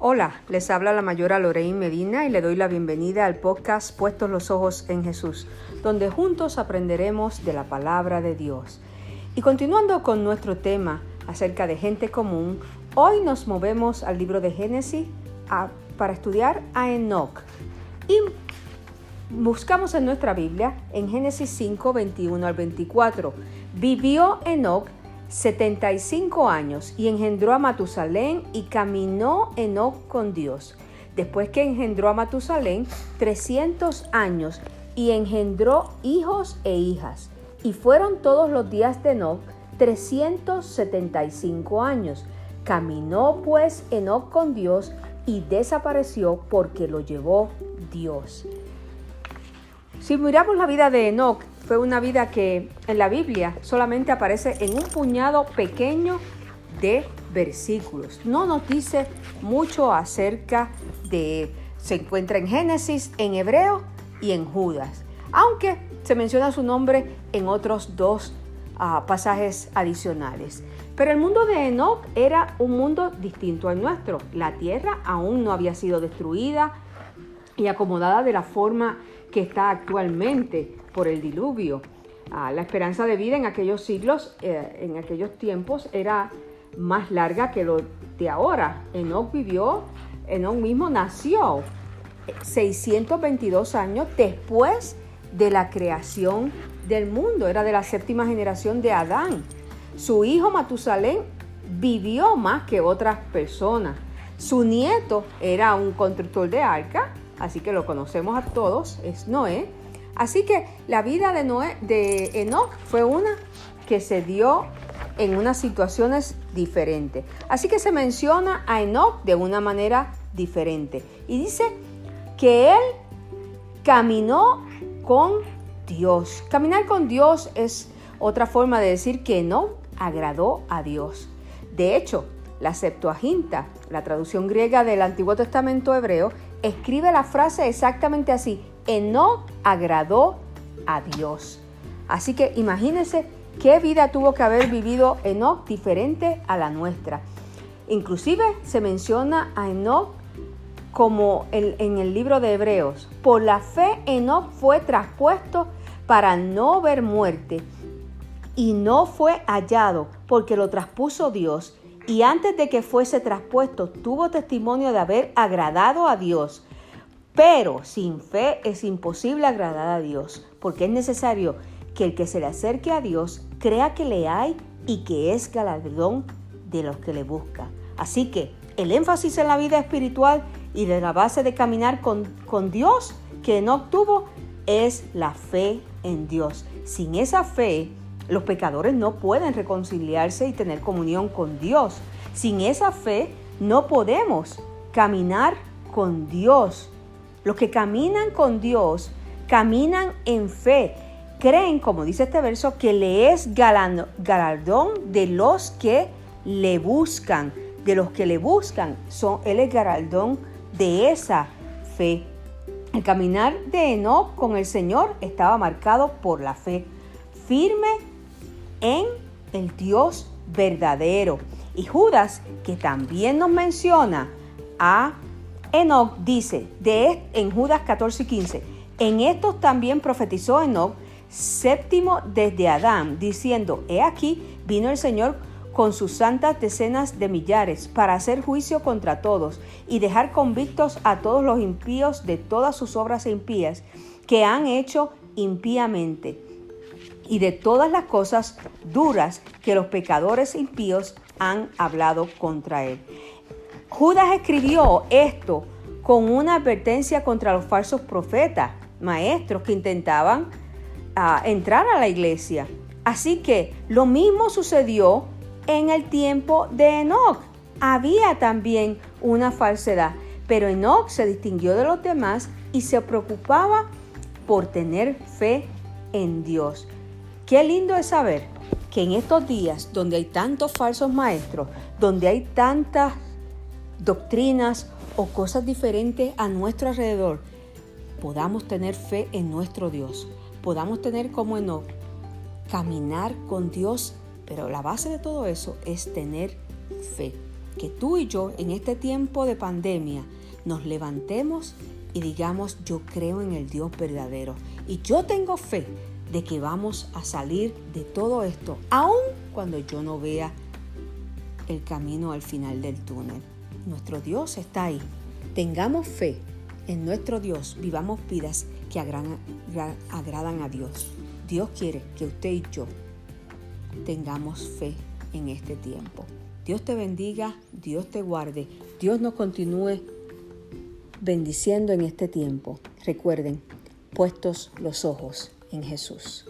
Hola, les habla la mayora Lorraine Medina y le doy la bienvenida al podcast Puestos los Ojos en Jesús, donde juntos aprenderemos de la palabra de Dios. Y continuando con nuestro tema acerca de gente común, hoy nos movemos al libro de Génesis para estudiar a Enoch. Y buscamos en nuestra Biblia, en Génesis 5, 21 al 24, vivió Enoch 75 años y engendró a Matusalén y caminó Enoch con Dios. Después que engendró a Matusalén 300 años y engendró hijos e hijas. Y fueron todos los días de Enoch 375 años. Caminó pues Enoch con Dios y desapareció porque lo llevó Dios. Si miramos la vida de Enoch, fue una vida que en la Biblia solamente aparece en un puñado pequeño de versículos. No nos dice mucho acerca de... Se encuentra en Génesis, en Hebreo y en Judas. Aunque se menciona su nombre en otros dos ah, pasajes adicionales. Pero el mundo de Enoch era un mundo distinto al nuestro. La tierra aún no había sido destruida y acomodada de la forma que está actualmente por el diluvio. Ah, la esperanza de vida en aquellos siglos, eh, en aquellos tiempos, era más larga que lo de ahora. Enoch vivió, Enoch mismo nació 622 años después de la creación del mundo, era de la séptima generación de Adán. Su hijo Matusalén vivió más que otras personas. Su nieto era un constructor de arca así que lo conocemos a todos, es Noé. Así que la vida de, Noé, de Enoch fue una que se dio en unas situaciones diferentes. Así que se menciona a Enoch de una manera diferente. Y dice que él caminó con Dios. Caminar con Dios es otra forma de decir que Enoch agradó a Dios. De hecho, la Septuaginta, la traducción griega del Antiguo Testamento hebreo, escribe la frase exactamente así, Enoch agradó a Dios. Así que imagínense qué vida tuvo que haber vivido Enoch diferente a la nuestra. Inclusive se menciona a Enoch como en el libro de Hebreos. Por la fe Enoch fue traspuesto para no ver muerte y no fue hallado porque lo traspuso Dios y antes de que fuese traspuesto tuvo testimonio de haber agradado a Dios. Pero sin fe es imposible agradar a Dios, porque es necesario que el que se le acerque a Dios crea que le hay y que es galardón de los que le buscan. Así que el énfasis en la vida espiritual y de la base de caminar con, con Dios que no obtuvo es la fe en Dios. Sin esa fe los pecadores no pueden reconciliarse y tener comunión con Dios. Sin esa fe no podemos caminar con Dios. Los que caminan con Dios caminan en fe. Creen, como dice este verso, que le es galardón de los que le buscan. De los que le buscan, son, Él es galardón de esa fe. El caminar de Enoch con el Señor estaba marcado por la fe firme en el Dios verdadero. Y Judas, que también nos menciona a Enoch, dice de, en Judas 14 y 15, en estos también profetizó Enoch, séptimo desde Adán, diciendo, he aquí vino el Señor con sus santas decenas de millares para hacer juicio contra todos y dejar convictos a todos los impíos de todas sus obras impías que han hecho impíamente y de todas las cosas duras que los pecadores impíos han hablado contra él. Judas escribió esto con una advertencia contra los falsos profetas, maestros que intentaban ah, entrar a la iglesia. Así que lo mismo sucedió en el tiempo de Enoch. Había también una falsedad, pero Enoch se distinguió de los demás y se preocupaba por tener fe en Dios. Qué lindo es saber que en estos días donde hay tantos falsos maestros, donde hay tantas doctrinas o cosas diferentes a nuestro alrededor, podamos tener fe en nuestro Dios, podamos tener como no caminar con Dios, pero la base de todo eso es tener fe. que tú y yo en este tiempo de pandemia nos levantemos y digamos, yo creo en el Dios verdadero y yo tengo fe de que vamos a salir de todo esto, aun cuando yo no vea el camino al final del túnel. Nuestro Dios está ahí. Tengamos fe en nuestro Dios, vivamos vidas que agradan a Dios. Dios quiere que usted y yo tengamos fe en este tiempo. Dios te bendiga, Dios te guarde, Dios nos continúe bendiciendo en este tiempo. Recuerden, puestos los ojos en Jesús.